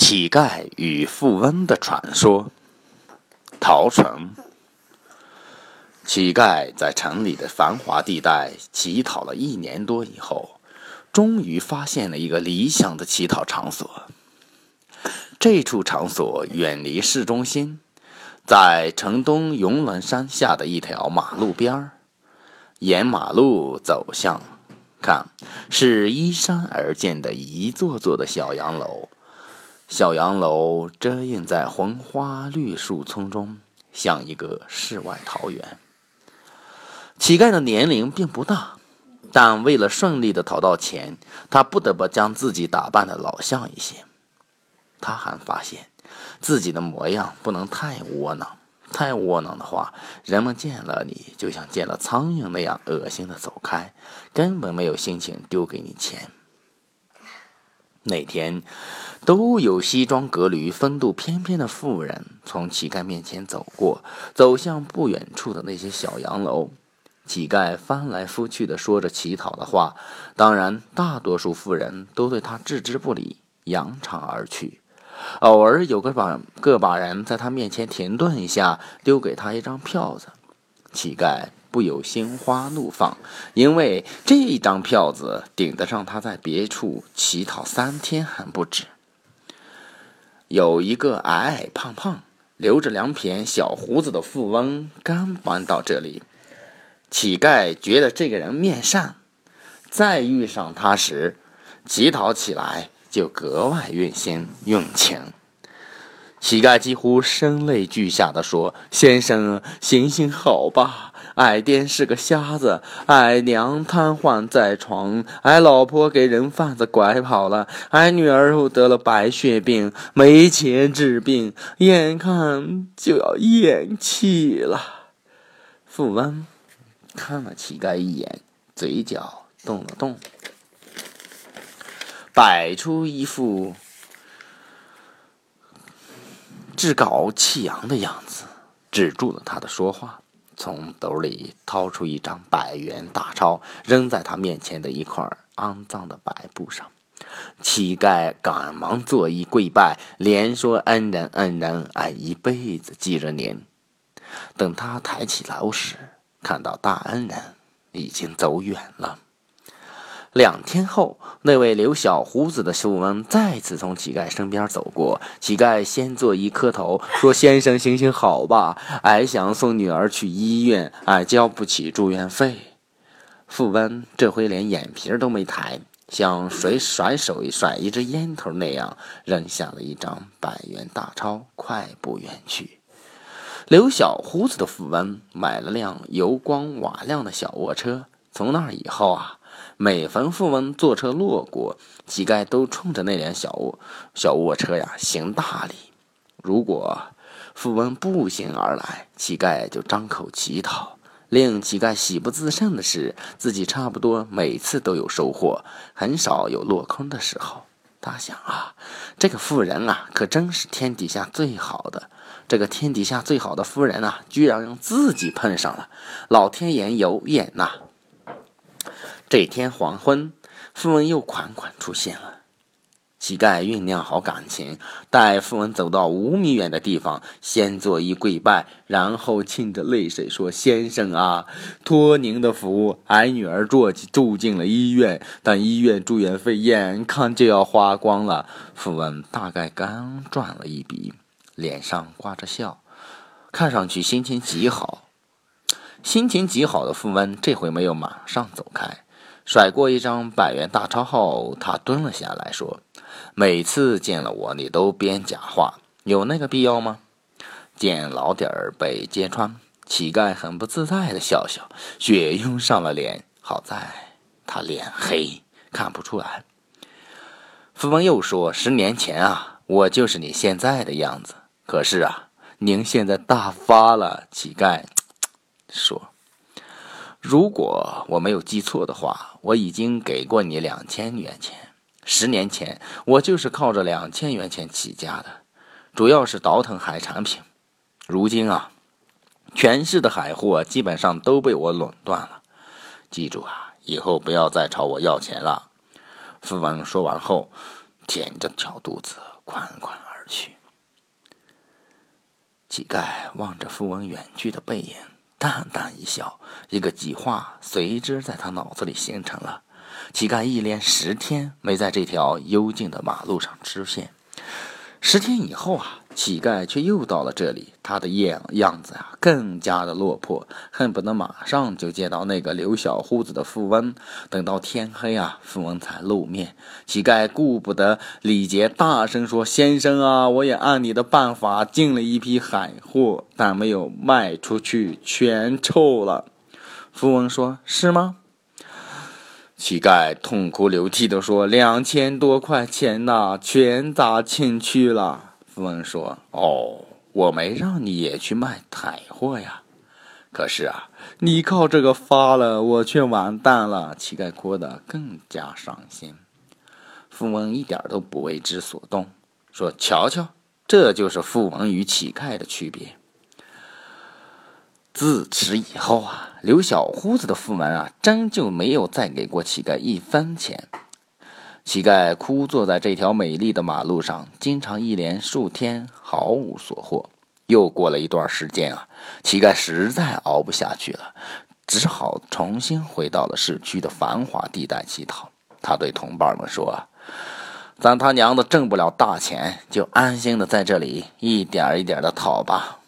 乞丐与富翁的传说。陶城，乞丐在城里的繁华地带乞讨了一年多以后，终于发现了一个理想的乞讨场所。这处场所远离市中心，在城东永伦山下的一条马路边儿。沿马路走向，看，是依山而建的一座座的小洋楼。小洋楼遮映在红花绿树丛中，像一个世外桃源。乞丐的年龄并不大，但为了顺利的讨到钱，他不得不将自己打扮的老相一些。他还发现，自己的模样不能太窝囊，太窝囊的话，人们见了你就像见了苍蝇那样恶心的走开，根本没有心情丢给你钱。那天，都有西装革履、风度翩翩的妇人从乞丐面前走过，走向不远处的那些小洋楼。乞丐翻来覆去的说着乞讨的话，当然，大多数妇人都对他置之不理，扬长而去。偶尔有个把个把人在他面前停顿一下，丢给他一张票子。乞丐。不由心花怒放，因为这一张票子顶得上他在别处乞讨三天还不止。有一个矮矮胖胖、留着两撇小胡子的富翁刚搬到这里，乞丐觉得这个人面善，再遇上他时，乞讨起来就格外用心用情。乞丐几乎声泪俱下的说：“先生，行行好吧！矮爹是个瞎子，矮娘瘫痪在床，矮老婆给人贩子拐跑了，矮女儿又得了白血病，没钱治病，眼看就要咽气了。”富翁看了乞丐一眼，嘴角动了动，摆出一副。趾高气扬的样子，止住了他的说话。从兜里掏出一张百元大钞，扔在他面前的一块肮脏的白布上。乞丐赶忙作揖跪拜，连说：“恩人，恩人，俺一辈子记着您。”等他抬起头时，看到大恩人已经走远了。两天后，那位留小胡子的富翁再次从乞丐身边走过。乞丐先作揖磕头，说：“先生，行行好吧，俺想送女儿去医院，俺交不起住院费。”富翁这回连眼皮都没抬，像谁甩手一甩一支烟头那样，扔下了一张百元大钞，快步远去。留小胡子的富翁买了辆油光瓦亮的小卧车，从那以后啊。每逢富翁坐车路过，乞丐都冲着那辆小卧小卧车呀行大礼。如果富翁步行而来，乞丐就张口乞讨。令乞丐喜不自胜的是，自己差不多每次都有收获，很少有落空的时候。他想啊，这个富人啊，可真是天底下最好的。这个天底下最好的夫人啊，居然让自己碰上了，老天爷有眼呐！这天黄昏，富翁又款款出现了。乞丐酝酿好感情，待富翁走到五米远的地方，先作揖跪拜，然后噙着泪水说：“先生啊，托您的福，俺女儿住住进了医院，但医院住院费眼看就要花光了。”富翁大概刚赚了一笔，脸上挂着笑，看上去心情极好。心情极好的富翁这回没有马上走开。甩过一张百元大钞后，他蹲了下来，说：“每次见了我，你都编假话，有那个必要吗？”见老底儿被揭穿，乞丐很不自在的笑笑，血涌上了脸。好在他脸黑，看不出来。富翁又说：“十年前啊，我就是你现在的样子。可是啊，您现在大发了。”乞丐说。如果我没有记错的话，我已经给过你两千元钱。十年前，我就是靠着两千元钱起家的，主要是倒腾海产品。如今啊，全市的海货基本上都被我垄断了。记住啊，以后不要再朝我要钱了。富翁说完后，舔着小肚子，款款而去。乞丐望着富翁远去的背影，淡淡一笑，一个计划随之在他脑子里形成了。乞丐一连十天没在这条幽静的马路上出现。十天以后啊，乞丐却又到了这里。他的样样子啊，更加的落魄，恨不得马上就见到那个留小胡子的富翁。等到天黑啊，富翁才露面。乞丐顾不得礼节，大声说：“先生啊，我也按你的办法进了一批海货，但没有卖出去，全臭了。”富翁说：“是吗？”乞丐痛哭流涕地说：“两千多块钱呐，全砸进去了。”富翁说：“哦，我没让你也去卖海货呀。可是啊，你靠这个发了，我却完蛋了。”乞丐哭得更加伤心。富翁一点都不为之所动，说：“瞧瞧，这就是富翁与乞丐的区别。”自此以后啊，留小胡子的富翁啊，真就没有再给过乞丐一分钱。乞丐枯坐在这条美丽的马路上，经常一连数天毫无所获。又过了一段时间啊，乞丐实在熬不下去了，只好重新回到了市区的繁华地带乞讨。他对同伴们说：“咱他娘的挣不了大钱，就安心的在这里一点一点的讨吧。”